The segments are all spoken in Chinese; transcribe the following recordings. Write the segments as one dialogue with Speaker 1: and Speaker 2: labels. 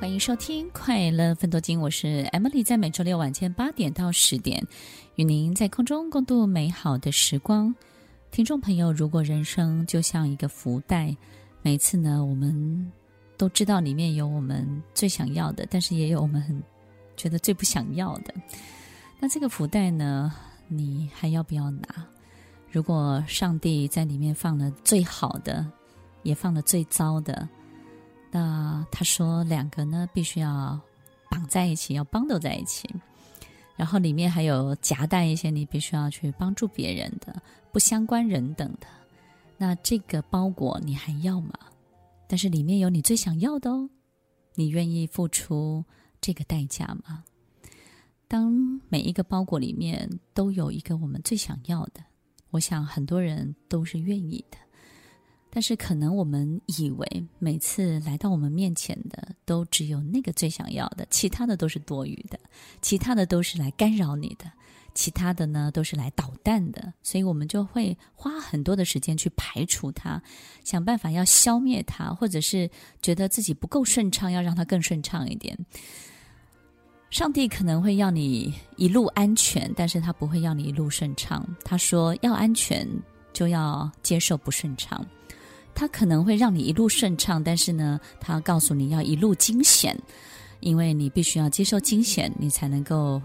Speaker 1: 欢迎收听《快乐奋斗金》，我是 Emily，在每周六晚间八点到十点，与您在空中共度美好的时光。听众朋友，如果人生就像一个福袋，每次呢，我们都知道里面有我们最想要的，但是也有我们很觉得最不想要的。那这个福袋呢，你还要不要拿？如果上帝在里面放了最好的，也放了最糟的。那他说，两个呢必须要绑在一起，要 bundle 在一起，然后里面还有夹带一些你必须要去帮助别人的不相关人等的。那这个包裹你还要吗？但是里面有你最想要的哦，你愿意付出这个代价吗？当每一个包裹里面都有一个我们最想要的，我想很多人都是愿意的。但是可能我们以为每次来到我们面前的都只有那个最想要的，其他的都是多余的，其他的都是来干扰你的，其他的呢都是来捣蛋的，所以我们就会花很多的时间去排除它，想办法要消灭它，或者是觉得自己不够顺畅，要让它更顺畅一点。上帝可能会要你一路安全，但是他不会要你一路顺畅。他说要安全就要接受不顺畅。他可能会让你一路顺畅，但是呢，他告诉你要一路惊险，因为你必须要接受惊险，你才能够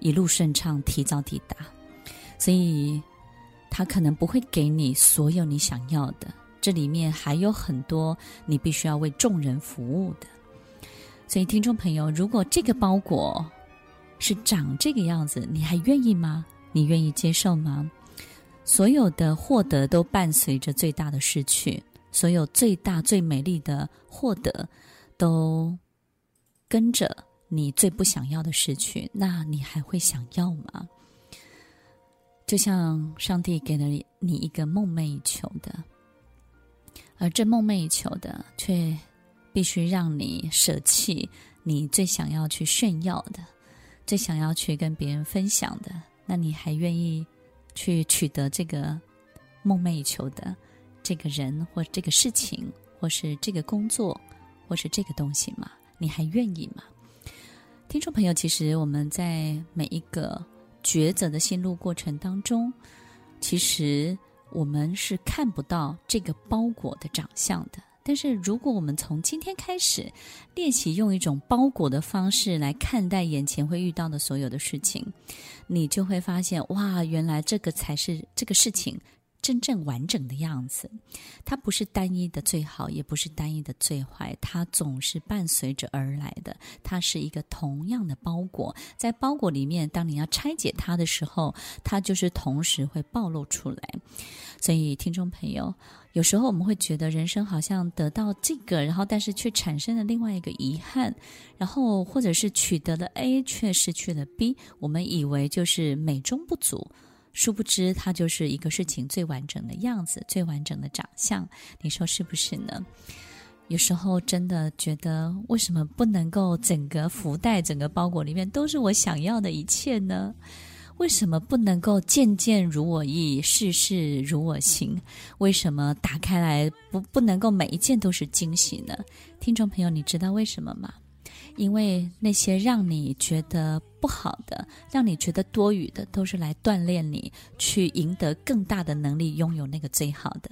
Speaker 1: 一路顺畅，提早抵达。所以，他可能不会给你所有你想要的，这里面还有很多你必须要为众人服务的。所以，听众朋友，如果这个包裹是长这个样子，你还愿意吗？你愿意接受吗？所有的获得都伴随着最大的失去。所有最大最美丽的获得，都跟着你最不想要的失去，那你还会想要吗？就像上帝给了你一个梦寐以求的，而这梦寐以求的，却必须让你舍弃你最想要去炫耀的，最想要去跟别人分享的，那你还愿意去取得这个梦寐以求的？这个人或这个事情，或是这个工作，或是这个东西吗？你还愿意吗？听众朋友，其实我们在每一个抉择的心路过程当中，其实我们是看不到这个包裹的长相的。但是如果我们从今天开始练习用一种包裹的方式来看待眼前会遇到的所有的事情，你就会发现，哇，原来这个才是这个事情。真正完整的样子，它不是单一的最好，也不是单一的最坏，它总是伴随着而来的。它是一个同样的包裹，在包裹里面，当你要拆解它的时候，它就是同时会暴露出来。所以，听众朋友，有时候我们会觉得人生好像得到这个，然后但是却产生了另外一个遗憾，然后或者是取得了 A 却失去了 B，我们以为就是美中不足。殊不知，它就是一个事情最完整的样子，最完整的长相。你说是不是呢？有时候真的觉得，为什么不能够整个福袋、整个包裹里面都是我想要的一切呢？为什么不能够件件如我意，事事如我行？为什么打开来不不能够每一件都是惊喜呢？听众朋友，你知道为什么吗？因为那些让你觉得不好的、让你觉得多余的，都是来锻炼你去赢得更大的能力，拥有那个最好的。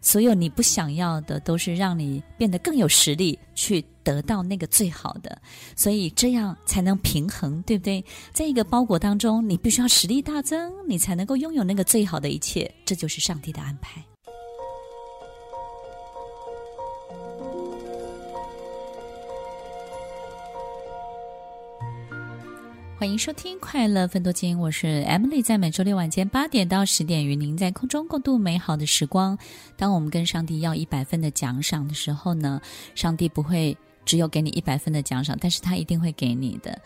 Speaker 1: 所有你不想要的，都是让你变得更有实力去得到那个最好的。所以这样才能平衡，对不对？在一个包裹当中，你必须要实力大增，你才能够拥有那个最好的一切。这就是上帝的安排。欢迎收听《快乐分多金》，我是 Emily，在每周六晚间八点到十点，与您在空中共度美好的时光。当我们跟上帝要一百分的奖赏的时候呢，上帝不会只有给你一百分的奖赏，但是他一定会给你的。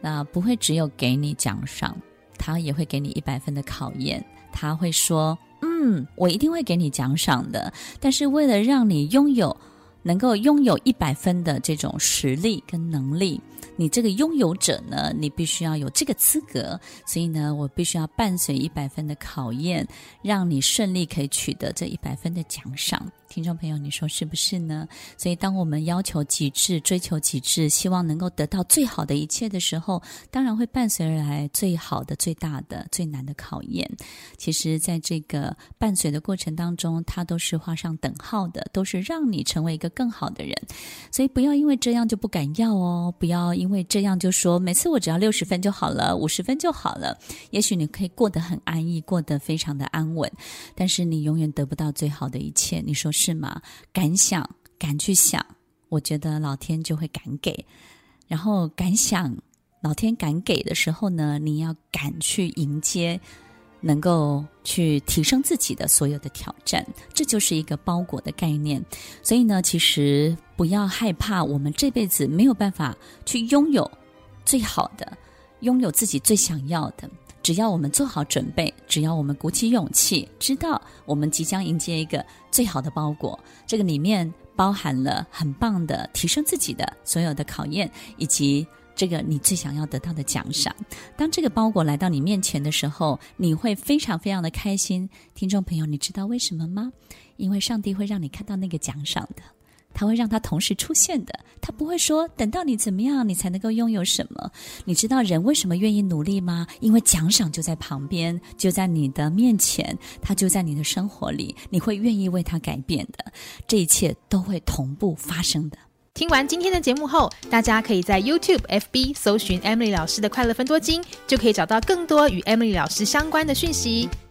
Speaker 1: 那不会只有给你奖赏，他也会给你一百分的考验。他会说：“嗯，我一定会给你奖赏的。”但是为了让你拥有。能够拥有一百分的这种实力跟能力，你这个拥有者呢，你必须要有这个资格。所以呢，我必须要伴随一百分的考验，让你顺利可以取得这一百分的奖赏。听众朋友，你说是不是呢？所以，当我们要求极致、追求极致，希望能够得到最好的一切的时候，当然会伴随而来最好的、最大的、最难的考验。其实，在这个伴随的过程当中，它都是画上等号的，都是让你成为一个更好的人。所以，不要因为这样就不敢要哦，不要因为这样就说每次我只要六十分就好了，五十分就好了。也许你可以过得很安逸，过得非常的安稳，但是你永远得不到最好的一切。你说是？是吗？敢想，敢去想，我觉得老天就会敢给。然后敢想，老天敢给的时候呢，你要敢去迎接，能够去提升自己的所有的挑战。这就是一个包裹的概念。所以呢，其实不要害怕，我们这辈子没有办法去拥有最好的，拥有自己最想要的。只要我们做好准备，只要我们鼓起勇气，知道我们即将迎接一个最好的包裹，这个里面包含了很棒的提升自己的所有的考验，以及这个你最想要得到的奖赏。当这个包裹来到你面前的时候，你会非常非常的开心。听众朋友，你知道为什么吗？因为上帝会让你看到那个奖赏的。他会让他同时出现的，他不会说等到你怎么样，你才能够拥有什么。你知道人为什么愿意努力吗？因为奖赏就在旁边，就在你的面前，他就在你的生活里，你会愿意为他改变的。这一切都会同步发生的。
Speaker 2: 听完今天的节目后，大家可以在 YouTube、FB 搜寻 Emily 老师的快乐分多金，就可以找到更多与 Emily 老师相关的讯息。